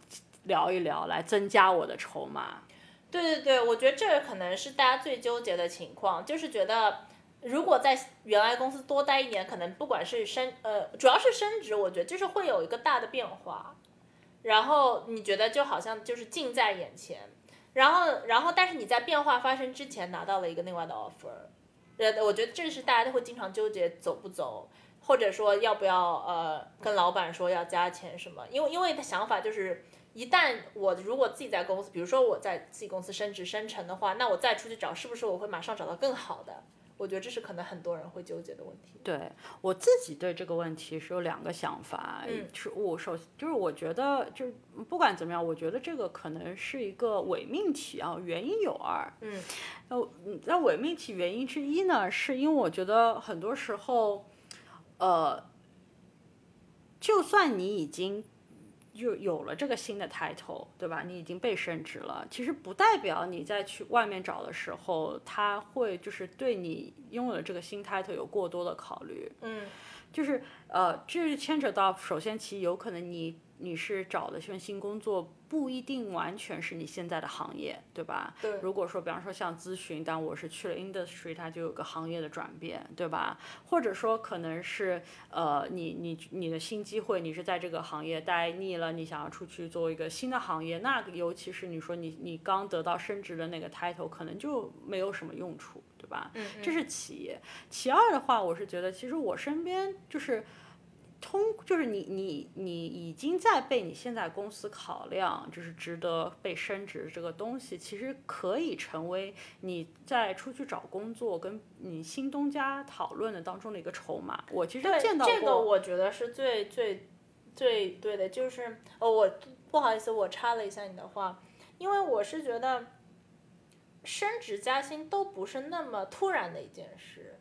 聊一聊，来增加我的筹码？对对对，我觉得这个可能是大家最纠结的情况，就是觉得。如果在原来公司多待一年，可能不管是升呃，主要是升职，我觉得就是会有一个大的变化。然后你觉得就好像就是近在眼前，然后然后但是你在变化发生之前拿到了一个另外的 offer，呃，我觉得这是大家都会经常纠结走不走，或者说要不要呃跟老板说要加钱什么，因为因为他想法就是一旦我如果自己在公司，比如说我在自己公司升职升成的话，那我再出去找是不是我会马上找到更好的？我觉得这是可能很多人会纠结的问题。对我自己对这个问题是有两个想法，是我首先就是我觉得就是不管怎么样，我觉得这个可能是一个伪命题啊，原因有二。嗯，那那伪命题原因之一呢，是因为我觉得很多时候，呃，就算你已经。就有了这个新的 title，对吧？你已经被升职了，其实不代表你在去外面找的时候，他会就是对你拥有了这个新 title 有过多的考虑。嗯，就是呃，这是牵扯到，首先其有可能你。你是找的这份新工作不一定完全是你现在的行业，对吧？对。如果说，比方说像咨询，但我是去了 industry，它就有个行业的转变，对吧？或者说可能是呃，你你你的新机会，你是在这个行业待腻了，你想要出去做一个新的行业，那尤其是你说你你刚得到升职的那个 title，可能就没有什么用处，对吧？嗯。这是其一，其二的话，我是觉得其实我身边就是。通就是你你你已经在被你现在公司考量，就是值得被升职这个东西，其实可以成为你在出去找工作跟你新东家讨论的当中的一个筹码。我其实见到过这个，我觉得是最最最对的，就是哦，我不好意思，我插了一下你的话，因为我是觉得升职加薪都不是那么突然的一件事。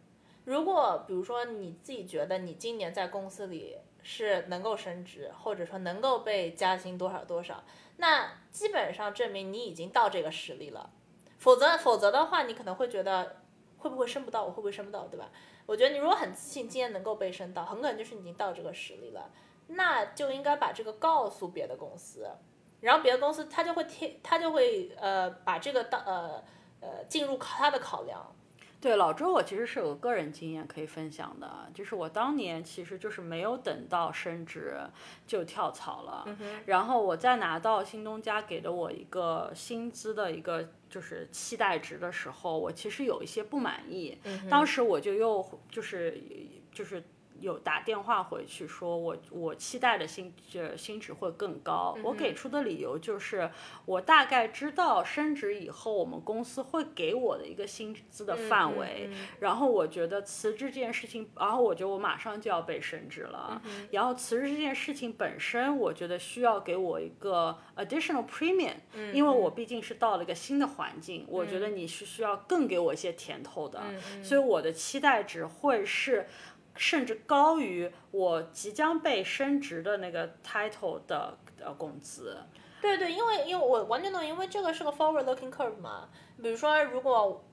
如果比如说你自己觉得你今年在公司里是能够升职，或者说能够被加薪多少多少，那基本上证明你已经到这个实力了。否则否则的话，你可能会觉得会不会升不到，我会不会升不到，对吧？我觉得你如果很自信今年能够被升到，很可能就是你已经到这个实力了，那就应该把这个告诉别的公司，然后别的公司他就会贴，他就会呃把这个当呃呃进入他的考量。对老周，我其实是有个个人经验可以分享的，就是我当年其实就是没有等到升职就跳槽了，然后我在拿到新东家给的我一个薪资的一个就是期待值的时候，我其实有一些不满意，当时我就又就是就是有打电话回去说我我期待的薪这薪值会更高，我给出的理由就是我大概知道升职以后我们公司会给我的一个薪资的范围，然后我觉得辞职这件事情，然后我觉得我马上就要被升职了，然后辞职这件事情本身，我觉得需要给我一个 additional premium，因为我毕竟是到了一个新的环境，我觉得你是需要更给我一些甜头的，所以我的期待值会是。甚至高于我即将被升职的那个 title 的呃工资。对对，因为因为我完全懂，因为这个是个 forward looking curve 嘛。比如说，如果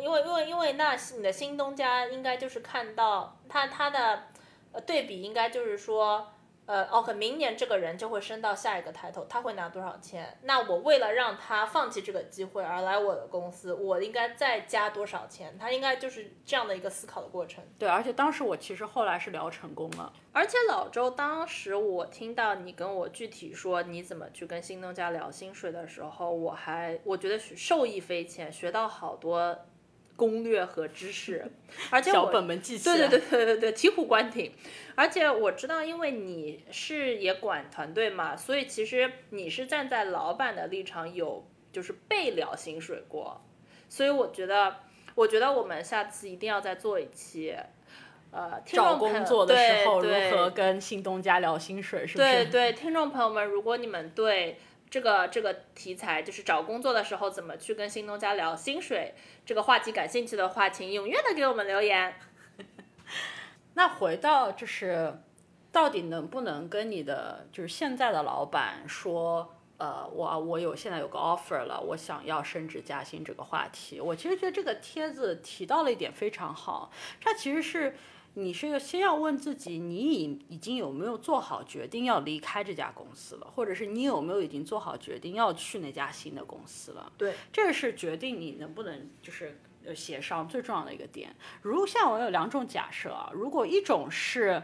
因为因为因为那你的新东家应该就是看到他他的呃对比，应该就是说。呃，OK，明年这个人就会升到下一个抬头，他会拿多少钱？那我为了让他放弃这个机会而来我的公司，我应该再加多少钱？他应该就是这样的一个思考的过程。对，而且当时我其实后来是聊成功了。而且老周当时我听到你跟我具体说你怎么去跟新东家聊薪水的时候，我还我觉得受益匪浅，学到好多。攻略和知识，而且小本本记起来。对对对对对对，醍醐灌顶。而且我知道，因为你是也管团队嘛，所以其实你是站在老板的立场，有就是被聊薪水过。所以我觉得，我觉得我们下次一定要再做一期，呃，找工作的时候如何跟新东家聊薪水，是不是？对对，听众朋友们，如果你们对。这个这个题材就是找工作的时候怎么去跟新东家聊薪水这个话题感兴趣的话，请踊跃的给我们留言。那回到就是，到底能不能跟你的就是现在的老板说，呃，我我有现在有个 offer 了，我想要升职加薪这个话题，我其实觉得这个帖子提到了一点非常好，它其实是。你是先要问自己，你已已经有没有做好决定要离开这家公司了，或者是你有没有已经做好决定要去那家新的公司了？对，这个是决定你能不能就是呃协商最重要的一个点。如像我有两种假设啊，如果一种是。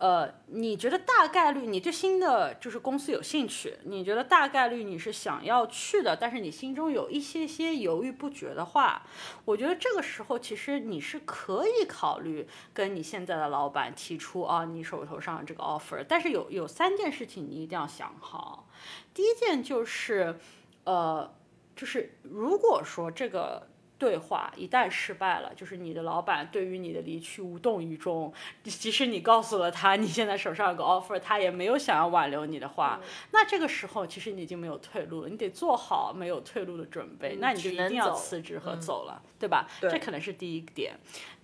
呃，你觉得大概率你对新的就是公司有兴趣？你觉得大概率你是想要去的，但是你心中有一些些犹豫不决的话，我觉得这个时候其实你是可以考虑跟你现在的老板提出啊，你手头上这个 offer。但是有有三件事情你一定要想好。第一件就是，呃，就是如果说这个。对话一旦失败了，就是你的老板对于你的离去无动于衷。即使你告诉了他你现在手上有个 offer，他也没有想要挽留你的话，那这个时候其实你已经没有退路了，你得做好没有退路的准备，那你就一定要辞职和走了，对吧？这可能是第一点。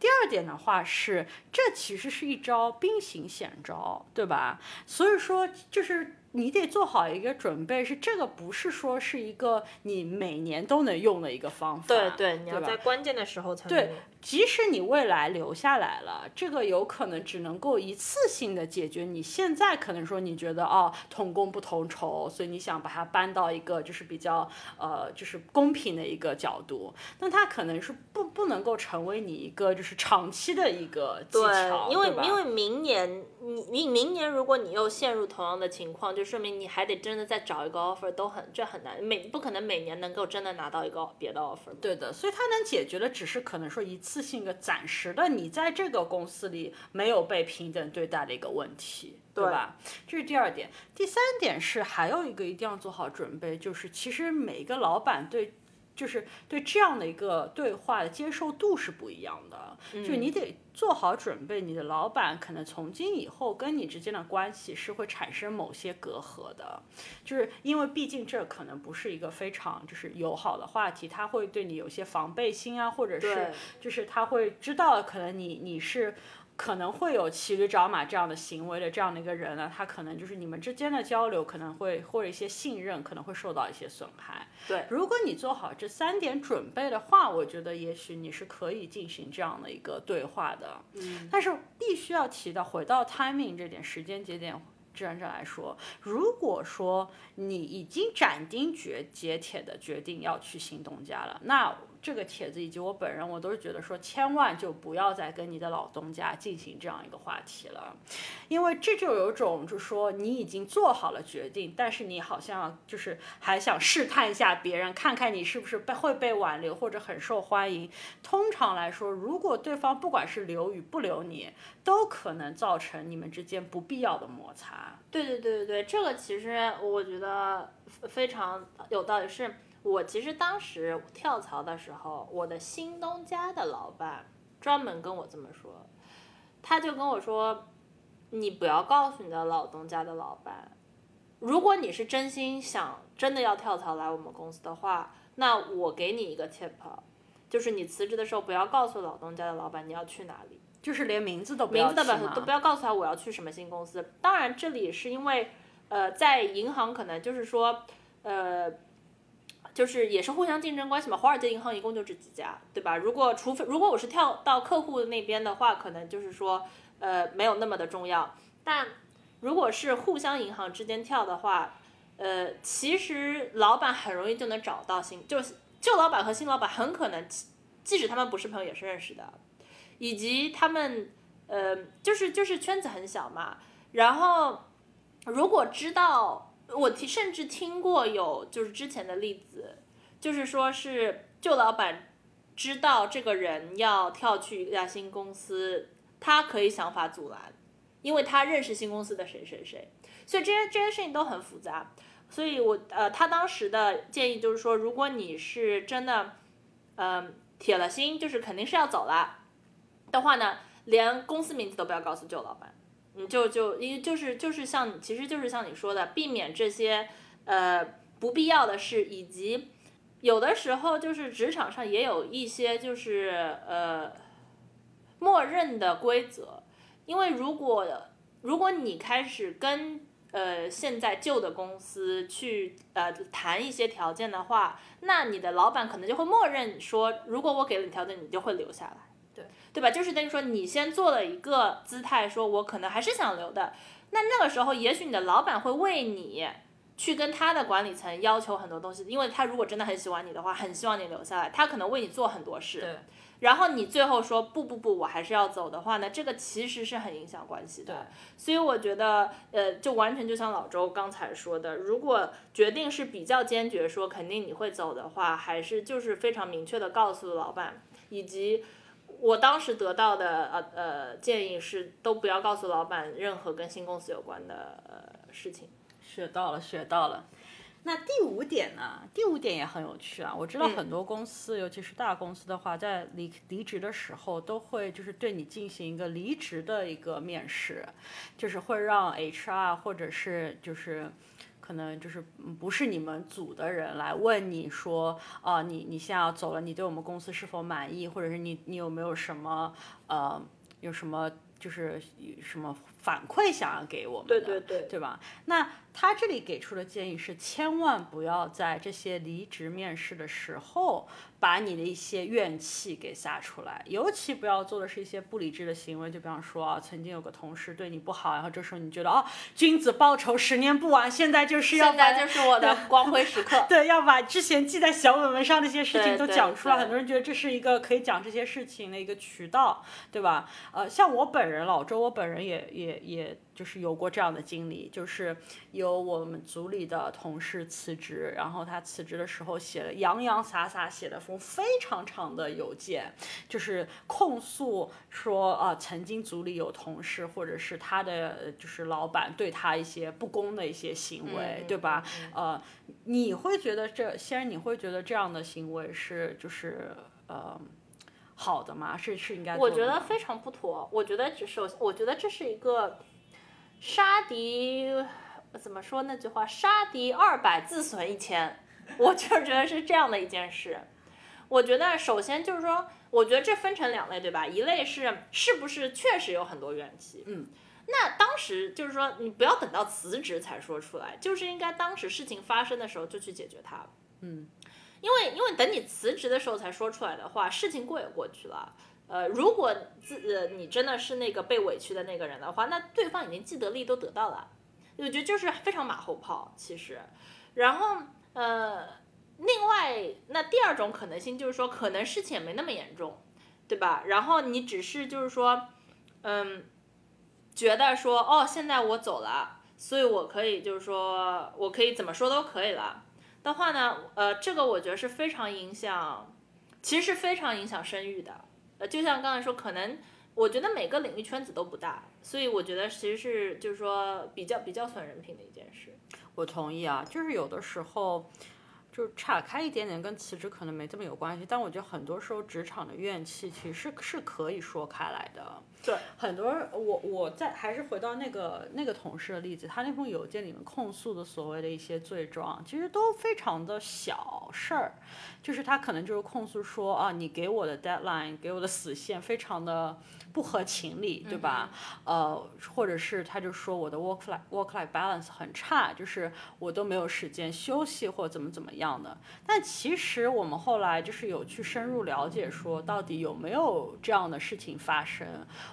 第二点的话是，这其实是一招兵行险招，对吧？所以说就是。你得做好一个准备，是这个不是说是一个你每年都能用的一个方法。对对，你要在关键的时候才对。即使你未来留下来了，这个有可能只能够一次性的解决。你现在可能说你觉得哦，同工不同酬，所以你想把它搬到一个就是比较呃就是公平的一个角度，那它可能是不不能够成为你一个就是长期的一个技巧，因为因为明年你你明年如果你又陷入同样的情况，就说明你还得真的再找一个 offer 都很这很难，每不可能每年能够真的拿到一个别的 offer。对的，所以它能解决的只是可能说一次。性的暂时的，你在这个公司里没有被平等对待的一个问题，对吧？这是第二点。第三点是还有一个一定要做好准备，就是其实每一个老板对。就是对这样的一个对话的接受度是不一样的，就你得做好准备，你的老板可能从今以后跟你之间的关系是会产生某些隔阂的，就是因为毕竟这可能不是一个非常就是友好的话题，他会对你有些防备心啊，或者是就是他会知道可能你你是。可能会有骑驴找马这样的行为的这样的一个人呢，他可能就是你们之间的交流可能会或者一些信任可能会受到一些损害。对，如果你做好这三点准备的话，我觉得也许你是可以进行这样的一个对话的。嗯，但是必须要提到回到 timing 这点时间节点。志愿者来说，如果说你已经斩钉截铁的决定要去新东家了，那。这个帖子以及我本人，我都是觉得说，千万就不要再跟你的老东家进行这样一个话题了，因为这就有种就是说你已经做好了决定，但是你好像就是还想试探一下别人，看看你是不是被会被挽留或者很受欢迎。通常来说，如果对方不管是留与不留你，都可能造成你们之间不必要的摩擦。对对对对对，这个其实我觉得非常有道理。是我其实当时跳槽的时候，我的新东家的老板专门跟我这么说，他就跟我说，你不要告诉你的老东家的老板，如果你是真心想真的要跳槽来我们公司的话，那我给你一个 tip，就是你辞职的时候不要告诉老东家的老板你要去哪里。就是连名字都不名字都不要告诉他我要去什么新公司。当然，这里是因为，呃，在银行可能就是说，呃，就是也是互相竞争关系嘛。华尔街银行一共就这几家，对吧？如果除非如果我是跳到客户那边的话，可能就是说，呃，没有那么的重要。但如果是互相银行之间跳的话，呃，其实老板很容易就能找到新，就是旧老板和新老板很可能，即使他们不是朋友，也是认识的。以及他们，呃，就是就是圈子很小嘛。然后，如果知道我听，甚至听过有就是之前的例子，就是说是旧老板知道这个人要跳去一家新公司，他可以想法阻拦，因为他认识新公司的谁谁谁。所以这些这些事情都很复杂。所以我呃，他当时的建议就是说，如果你是真的，嗯，铁了心，就是肯定是要走了。的话呢，连公司名字都不要告诉旧老板，你就就因为就是就是像，其实就是像你说的，避免这些呃不必要的事，以及有的时候就是职场上也有一些就是呃默认的规则，因为如果如果你开始跟呃现在旧的公司去呃谈一些条件的话，那你的老板可能就会默认说，如果我给了你条件，你就会留下来。对对吧？就是等于说，你先做了一个姿态，说我可能还是想留的。那那个时候，也许你的老板会为你去跟他的管理层要求很多东西，因为他如果真的很喜欢你的话，很希望你留下来，他可能为你做很多事。对。然后你最后说不不不，我还是要走的话呢，这个其实是很影响关系的。对。所以我觉得，呃，就完全就像老周刚才说的，如果决定是比较坚决，说肯定你会走的话，还是就是非常明确的告诉老板以及。我当时得到的呃呃建议是，都不要告诉老板任何跟新公司有关的呃事情。学到了，学到了。那第五点呢？第五点也很有趣啊。我知道很多公司，尤其是大公司的话，在离离职的时候，都会就是对你进行一个离职的一个面试，就是会让 HR 或者是就是。可能就是不是你们组的人来问你说，啊，你你现在要走了，你对我们公司是否满意，或者是你你有没有什么呃，有什么就是什么反馈想要给我们的，对对对，对吧？那他这里给出的建议是，千万不要在这些离职面试的时候。把你的一些怨气给撒出来，尤其不要做的是一些不理智的行为，就比方说啊，曾经有个同事对你不好，然后这时候你觉得哦，君子报仇，十年不晚，现在就是要现在就是我的光辉时刻，对，要把之前记在小本本上那些事情都讲出来。很多人觉得这是一个可以讲这些事情的一个渠道，对吧？呃，像我本人老周，我本人也也也。就是有过这样的经历，就是有我们组里的同事辞职，然后他辞职的时候写了洋洋洒洒写了封非常长的邮件，就是控诉说啊，曾经组里有同事或者是他的就是老板对他一些不公的一些行为，对吧？呃，你会觉得这，先生，你会觉得这样的行为是就是呃好的吗？是是应该？我觉得非常不妥。我觉得只是，我觉得这是一个。杀敌怎么说那句话？杀敌二百，自损一千。我就是觉得是这样的一件事。我觉得首先就是说，我觉得这分成两类，对吧？一类是是不是确实有很多怨气？嗯。那当时就是说，你不要等到辞职才说出来，就是应该当时事情发生的时候就去解决它。嗯。因为因为等你辞职的时候才说出来的话，事情过也过去了。呃，如果自呃你真的是那个被委屈的那个人的话，那对方已经既得利益都得到了，我觉得就是非常马后炮。其实，然后呃，另外，那第二种可能性就是说，可能事情也没那么严重，对吧？然后你只是就是说，嗯，觉得说，哦，现在我走了，所以我可以就是说我可以怎么说都可以了的话呢，呃，这个我觉得是非常影响，其实是非常影响生育的。呃，就像刚才说，可能我觉得每个领域圈子都不大，所以我觉得其实是就是说比较比较损人品的一件事。我同意啊，就是有的时候。就岔开一点点，跟辞职可能没这么有关系，但我觉得很多时候职场的怨气其实是可以说开来的。对，很多我我在还是回到那个那个同事的例子，他那封邮件里面控诉的所谓的一些罪状，其实都非常的小事儿，就是他可能就是控诉说啊，你给我的 deadline，给我的死线非常的。不合情理，对吧？呃，或者是他就说我的 work life work life balance 很差，就是我都没有时间休息或怎么怎么样的。但其实我们后来就是有去深入了解，说到底有没有这样的事情发生？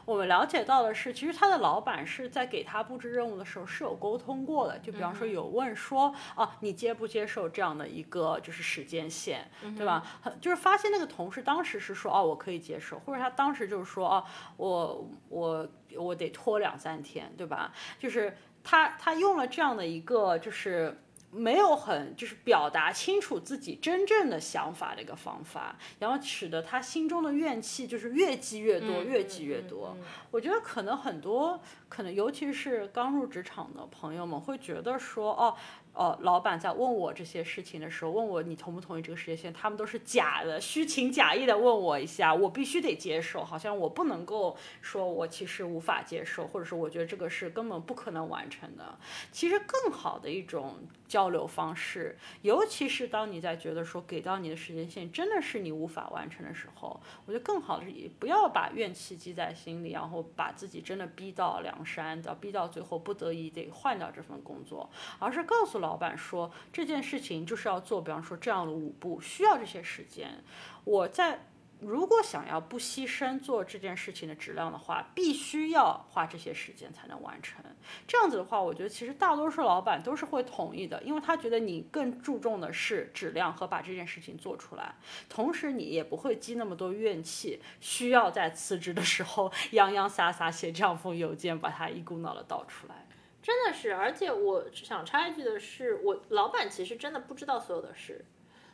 我们了解到的是，其实他的老板是在给他布置任务的时候是有沟通过的，就比方说有问说啊，你接不接受这样的一个就是时间线，对吧？就是发现那个同事当时是说哦，我可以接受，或者他当时就是说哦。我我我得拖两三天，对吧？就是他他用了这样的一个，就是没有很就是表达清楚自己真正的想法的一个方法，然后使得他心中的怨气就是越积越多，越积越多。我觉得可能很多，可能尤其是刚入职场的朋友们会觉得说，哦。哦，老板在问我这些事情的时候，问我你同不同意这个时间线，他们都是假的，虚情假意的问我一下，我必须得接受，好像我不能够说我其实无法接受，或者是我觉得这个是根本不可能完成的。其实更好的一种交流方式，尤其是当你在觉得说给到你的时间线真的是你无法完成的时候，我觉得更好的是不要把怨气积在心里，然后把自己真的逼到梁山，到逼到最后不得已得换掉这份工作，而是告诉。老板说这件事情就是要做，比方说这样的五步，需要这些时间。我在如果想要不牺牲做这件事情的质量的话，必须要花这些时间才能完成。这样子的话，我觉得其实大多数老板都是会同意的，因为他觉得你更注重的是质量和把这件事情做出来，同时你也不会积那么多怨气，需要在辞职的时候 洋洋洒洒写这样封邮件，把它一股脑的倒出来。真的是，而且我想插一句的是，我老板其实真的不知道所有的事。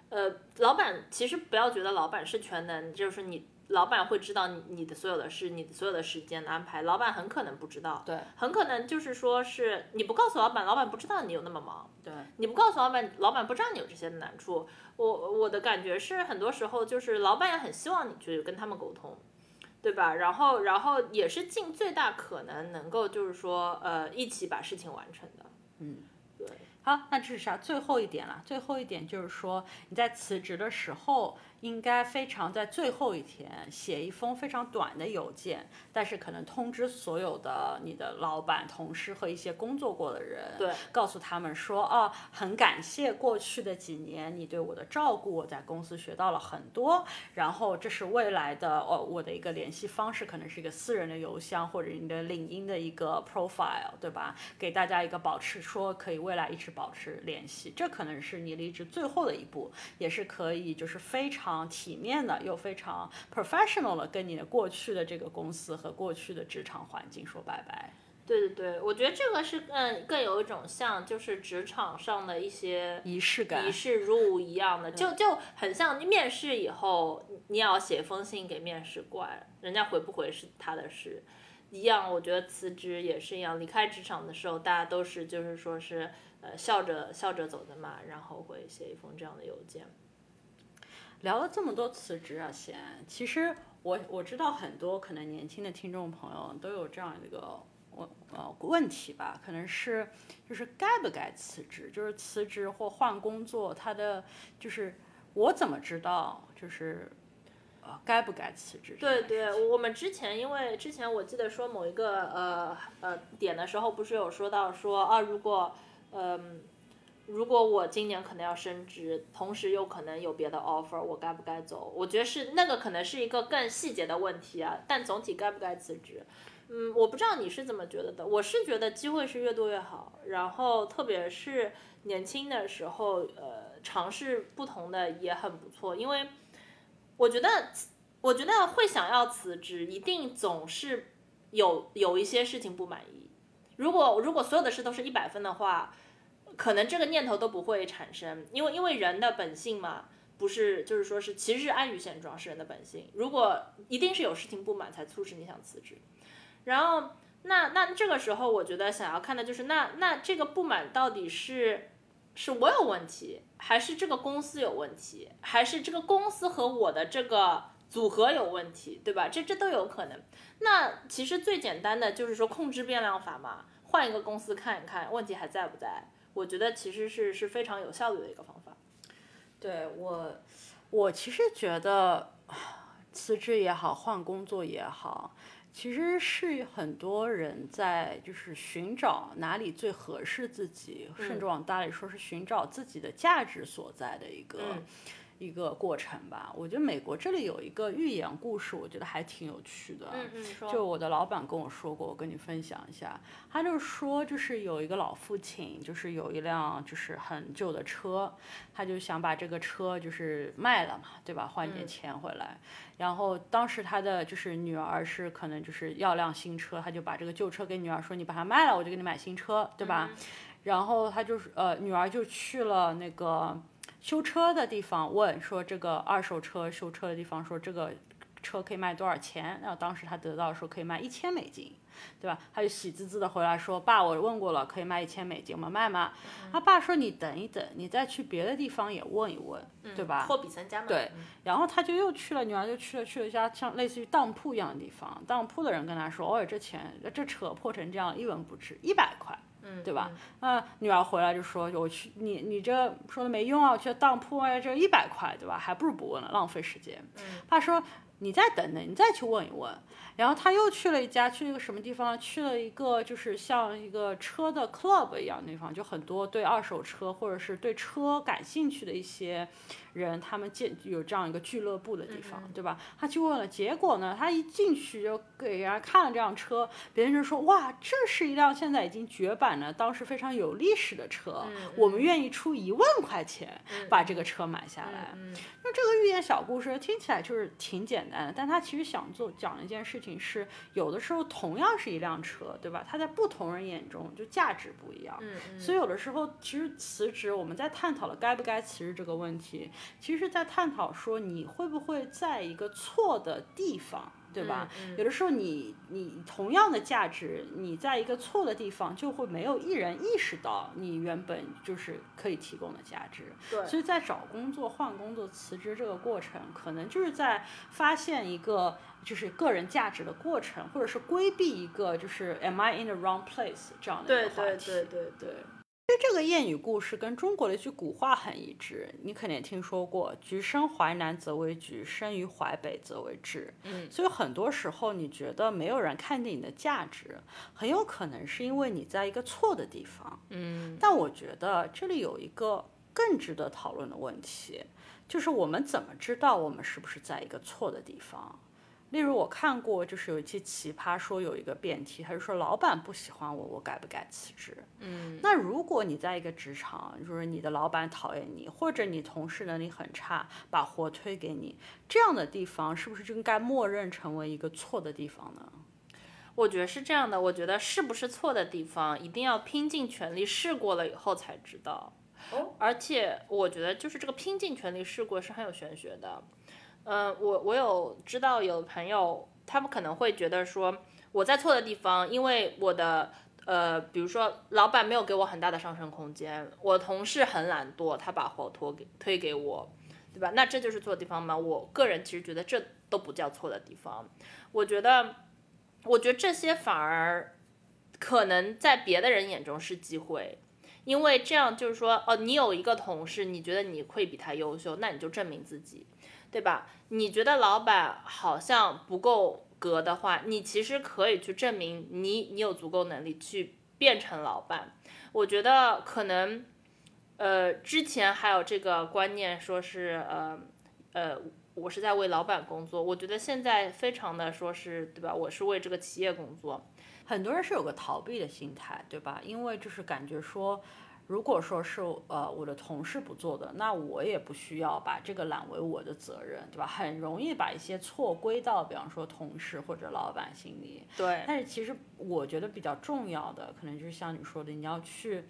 呃，老板其实不要觉得老板是全能，就是你老板会知道你你的所有的事，你的所有的时间的安排，老板很可能不知道。对，很可能就是说是你不告诉老板，老板不知道你有那么忙。对，你不告诉老板，老板不知道你有这些难处。我我的感觉是，很多时候就是老板也很希望你去跟他们沟通。对吧？然后，然后也是尽最大可能能够，就是说，呃，一起把事情完成的。嗯，对。好，那这是啥？最后一点了。最后一点就是说，你在辞职的时候。应该非常在最后一天写一封非常短的邮件，但是可能通知所有的你的老板、同事和一些工作过的人，对，告诉他们说，哦，很感谢过去的几年你对我的照顾，我在公司学到了很多，然后这是未来的哦，我的一个联系方式，可能是一个私人的邮箱或者你的领英的一个 profile，对吧？给大家一个保持，说可以未来一直保持联系，这可能是你离职最后的一步，也是可以就是非常。体面的又非常 professional 的，跟你的过去的这个公司和过去的职场环境说拜拜。对对对，我觉得这个是更更有一种像就是职场上的一些仪式感、仪式如舞一样的，就就很像面试以后你要写封信给面试官，人家回不回是他的事一样。我觉得辞职也是一样，离开职场的时候，大家都是就是说是呃笑着笑着走的嘛，然后会写一封这样的邮件。聊了这么多辞职啊，先，其实我我知道很多可能年轻的听众朋友都有这样一个问呃问题吧，可能是就是该不该辞职，就是辞职或换工作，他的就是我怎么知道就是呃该不该辞职？对对，我们之前因为之前我记得说某一个呃呃点的时候，不是有说到说啊，如果嗯。如果我今年可能要升职，同时又可能有别的 offer，我该不该走？我觉得是那个可能是一个更细节的问题啊。但总体该不该辞职，嗯，我不知道你是怎么觉得的。我是觉得机会是越多越好，然后特别是年轻的时候，呃，尝试不同的也很不错。因为我觉得，我觉得会想要辞职，一定总是有有一些事情不满意。如果如果所有的事都是一百分的话。可能这个念头都不会产生，因为因为人的本性嘛，不是就是说是其实是安于现状是人的本性。如果一定是有事情不满才促使你想辞职，然后那那这个时候我觉得想要看的就是那那这个不满到底是是我有问题，还是这个公司有问题，还是这个公司和我的这个组合有问题，对吧？这这都有可能。那其实最简单的就是说控制变量法嘛，换一个公司看一看问题还在不在。我觉得其实是是非常有效率的一个方法。对我，我其实觉得辞职也好，换工作也好，其实是很多人在就是寻找哪里最合适自己，甚至往大里说是寻找自己的价值所在的一个。一个过程吧，我觉得美国这里有一个寓言故事，我觉得还挺有趣的。嗯嗯，就我的老板跟我说过，我跟你分享一下。他就说，就是有一个老父亲，就是有一辆就是很旧的车，他就想把这个车就是卖了嘛，对吧？换点钱回来。然后当时他的就是女儿是可能就是要辆新车，他就把这个旧车给女儿说：“你把它卖了，我就给你买新车，对吧？”然后他就是呃，女儿就去了那个。修车的地方问说这个二手车修车的地方说这个车可以卖多少钱？然后当时他得到说可以卖一千美金，对吧？他就喜滋滋的回来说爸，我问过了，可以卖一千美金，我们卖吗？他爸说你等一等，你再去别的地方也问一问，对吧？货比三家嘛。对，然后他就又去了，女儿就去了去了一家像类似于当铺一样的地方，当铺的人跟他说，哦，这钱这车破成这样一文不值，一百块。对吧？那女儿回来就说：“我去，你你这说的没用啊，我去当铺啊，这一百块，对吧？还不如不问了，浪费时间。”他说：“你再等等，你再去问一问。”然后他又去了一家，去了一个什么地方？去了一个就是像一个车的 club 一样的地方，就很多对二手车或者是对车感兴趣的一些。人他们建有这样一个俱乐部的地方，对吧？他去问了，结果呢，他一进去就给人家看了这辆车，别人就说：“哇，这是一辆现在已经绝版的，当时非常有历史的车，我们愿意出一万块钱把这个车买下来。”那这个寓言小故事听起来就是挺简单的，但他其实想做讲的一件事情是，有的时候同样是一辆车，对吧？它在不同人眼中就价值不一样。所以有的时候其实辞职，我们在探讨了该不该辞职这个问题。其实，在探讨说你会不会在一个错的地方，对吧？有的时候，你你同样的价值，你在一个错的地方，就会没有一人意识到你原本就是可以提供的价值。对。所以在找工作、换工作、辞职这个过程，可能就是在发现一个就是个人价值的过程，或者是规避一个就是 Am I in the wrong place 这样的一个话题。对对对对对。其实这个谚语故事跟中国的一句古话很一致，你肯定听说过“橘生淮南则为橘，生于淮北则为枳”。嗯，所以很多时候你觉得没有人看见你的价值，很有可能是因为你在一个错的地方。嗯，但我觉得这里有一个更值得讨论的问题，就是我们怎么知道我们是不是在一个错的地方？例如我看过，就是有一期奇葩说有一个辩题，他就说老板不喜欢我，我该不该辞职？嗯，那如果你在一个职场，就是你的老板讨厌你，或者你同事能力很差，把活推给你，这样的地方是不是就应该默认成为一个错的地方呢？我觉得是这样的，我觉得是不是错的地方，一定要拼尽全力试过了以后才知道。哦，而且我觉得就是这个拼尽全力试过是很有玄学的。嗯，我我有知道有朋友，他们可能会觉得说我在错的地方，因为我的呃，比如说老板没有给我很大的上升空间，我同事很懒惰，他把活托给推给我，对吧？那这就是错的地方吗？我个人其实觉得这都不叫错的地方。我觉得，我觉得这些反而可能在别的人眼中是机会，因为这样就是说，哦，你有一个同事，你觉得你会比他优秀，那你就证明自己。对吧？你觉得老板好像不够格的话，你其实可以去证明你你有足够能力去变成老板。我觉得可能呃，之前还有这个观念，说是呃呃，我是在为老板工作。我觉得现在非常的说是，对吧？我是为这个企业工作。很多人是有个逃避的心态，对吧？因为就是感觉说，如果说是呃我的同事不做的，那我也不需要把这个揽为我的责任，对吧？很容易把一些错归到，比方说同事或者老板心里。对。但是其实我觉得比较重要的，可能就是像你说的，你要去。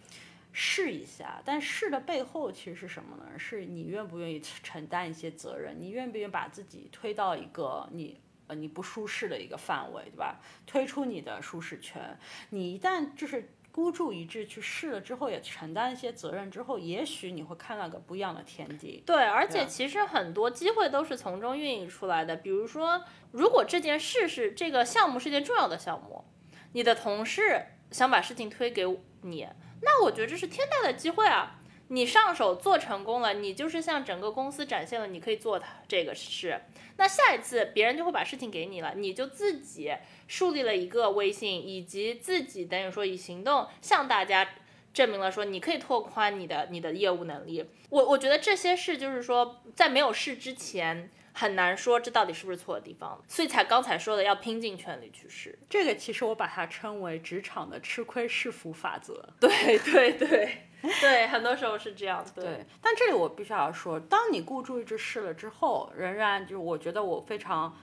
试一下，但试的背后其实是什么呢？是你愿不愿意承担一些责任？你愿不愿意把自己推到一个你呃你不舒适的一个范围，对吧？推出你的舒适圈。你一旦就是孤注一掷去试了之后，也承担一些责任之后，也许你会看到个不一样的天地。对，而且其实很多机会都是从中孕育出来的。比如说，如果这件事是这个项目是件重要的项目，你的同事想把事情推给你。那我觉得这是天大的机会啊！你上手做成功了，你就是向整个公司展现了你可以做它这个事。那下一次别人就会把事情给你了，你就自己树立了一个威信，以及自己等于说以行动向大家证明了说你可以拓宽你的你的业务能力。我我觉得这些事就是说在没有试之前。很难说这到底是不是错的地方，所以才刚才说的要拼尽全力去试。这个其实我把它称为职场的吃亏是福法则。对对对对，对很多时候是这样。对，但这里我必须要说，当你孤注一掷试了之后，仍然就是我觉得我非常。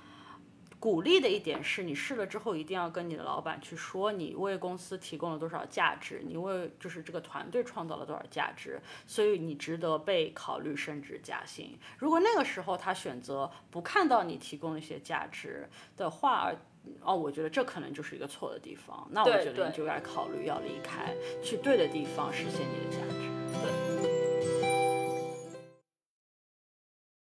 鼓励的一点是你试了之后一定要跟你的老板去说你为公司提供了多少价值，你为就是这个团队创造了多少价值，所以你值得被考虑升职加薪。如果那个时候他选择不看到你提供一些价值的话，哦，我觉得这可能就是一个错的地方。那我觉得你就该考虑要离开，去对的地方实现你的价值。对。